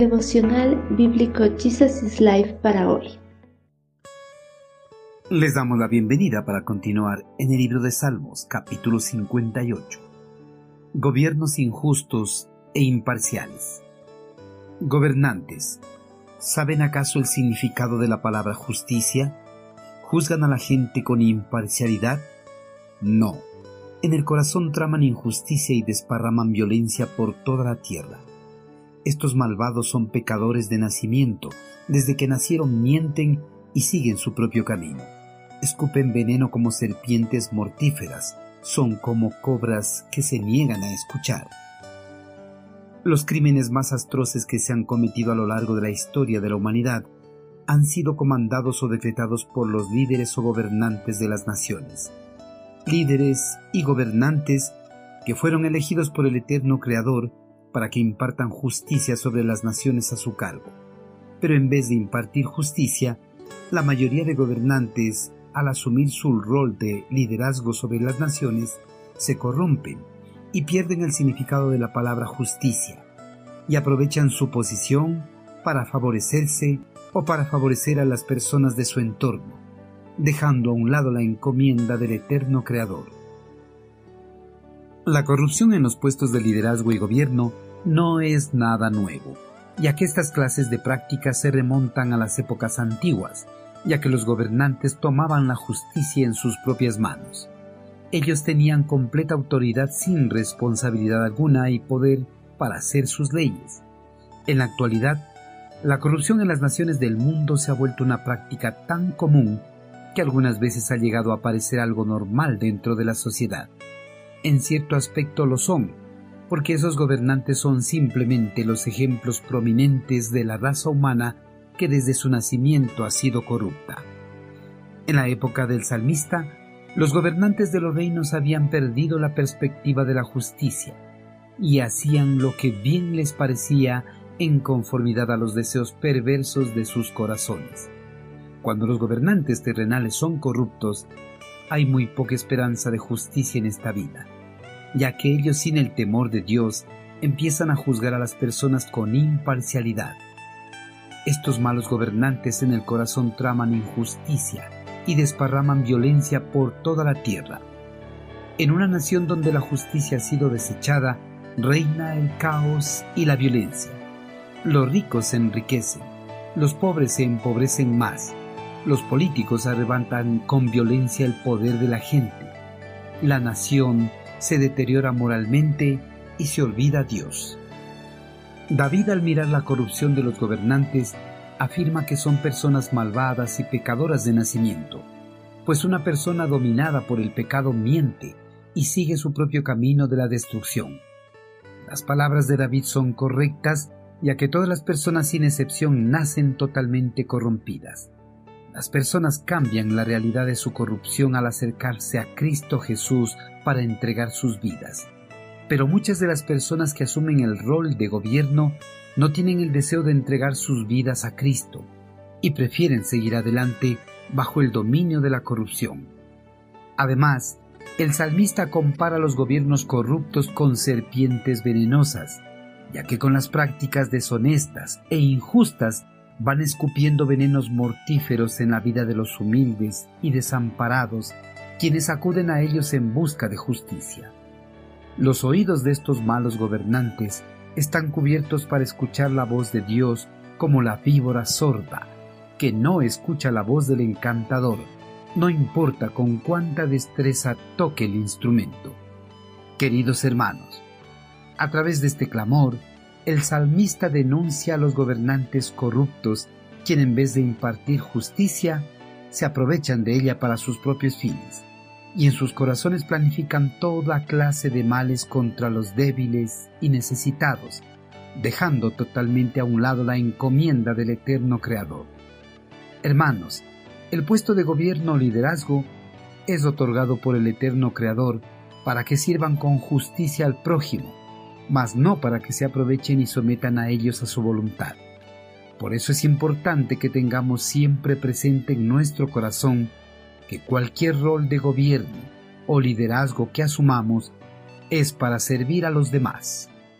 Devocional Bíblico Jesus is Life para hoy. Les damos la bienvenida para continuar en el libro de Salmos, capítulo 58. Gobiernos injustos e imparciales. Gobernantes, ¿saben acaso el significado de la palabra justicia? ¿Juzgan a la gente con imparcialidad? No. En el corazón traman injusticia y desparraman violencia por toda la tierra. Estos malvados son pecadores de nacimiento, desde que nacieron mienten y siguen su propio camino. Escupen veneno como serpientes mortíferas, son como cobras que se niegan a escuchar. Los crímenes más atroces que se han cometido a lo largo de la historia de la humanidad han sido comandados o decretados por los líderes o gobernantes de las naciones. Líderes y gobernantes que fueron elegidos por el eterno Creador para que impartan justicia sobre las naciones a su cargo. Pero en vez de impartir justicia, la mayoría de gobernantes, al asumir su rol de liderazgo sobre las naciones, se corrompen y pierden el significado de la palabra justicia, y aprovechan su posición para favorecerse o para favorecer a las personas de su entorno, dejando a un lado la encomienda del eterno Creador. La corrupción en los puestos de liderazgo y gobierno no es nada nuevo, ya que estas clases de prácticas se remontan a las épocas antiguas, ya que los gobernantes tomaban la justicia en sus propias manos. Ellos tenían completa autoridad sin responsabilidad alguna y poder para hacer sus leyes. En la actualidad, la corrupción en las naciones del mundo se ha vuelto una práctica tan común que algunas veces ha llegado a parecer algo normal dentro de la sociedad en cierto aspecto lo son, porque esos gobernantes son simplemente los ejemplos prominentes de la raza humana que desde su nacimiento ha sido corrupta. En la época del salmista, los gobernantes de los reinos habían perdido la perspectiva de la justicia y hacían lo que bien les parecía en conformidad a los deseos perversos de sus corazones. Cuando los gobernantes terrenales son corruptos, hay muy poca esperanza de justicia en esta vida, ya que ellos sin el temor de Dios empiezan a juzgar a las personas con imparcialidad. Estos malos gobernantes en el corazón traman injusticia y desparraman violencia por toda la tierra. En una nación donde la justicia ha sido desechada, reina el caos y la violencia. Los ricos se enriquecen, los pobres se empobrecen más, los políticos arrebatan con violencia el poder de la gente. La nación se deteriora moralmente y se olvida a Dios. David al mirar la corrupción de los gobernantes afirma que son personas malvadas y pecadoras de nacimiento, pues una persona dominada por el pecado miente y sigue su propio camino de la destrucción. Las palabras de David son correctas, ya que todas las personas sin excepción nacen totalmente corrompidas. Las personas cambian la realidad de su corrupción al acercarse a Cristo Jesús para entregar sus vidas. Pero muchas de las personas que asumen el rol de gobierno no tienen el deseo de entregar sus vidas a Cristo y prefieren seguir adelante bajo el dominio de la corrupción. Además, el salmista compara los gobiernos corruptos con serpientes venenosas, ya que con las prácticas deshonestas e injustas van escupiendo venenos mortíferos en la vida de los humildes y desamparados, quienes acuden a ellos en busca de justicia. Los oídos de estos malos gobernantes están cubiertos para escuchar la voz de Dios como la víbora sorda, que no escucha la voz del encantador, no importa con cuánta destreza toque el instrumento. Queridos hermanos, a través de este clamor, el salmista denuncia a los gobernantes corruptos, quien en vez de impartir justicia, se aprovechan de ella para sus propios fines, y en sus corazones planifican toda clase de males contra los débiles y necesitados, dejando totalmente a un lado la encomienda del eterno Creador. Hermanos, el puesto de gobierno o liderazgo es otorgado por el eterno Creador para que sirvan con justicia al prójimo, mas no para que se aprovechen y sometan a ellos a su voluntad. Por eso es importante que tengamos siempre presente en nuestro corazón que cualquier rol de gobierno o liderazgo que asumamos es para servir a los demás.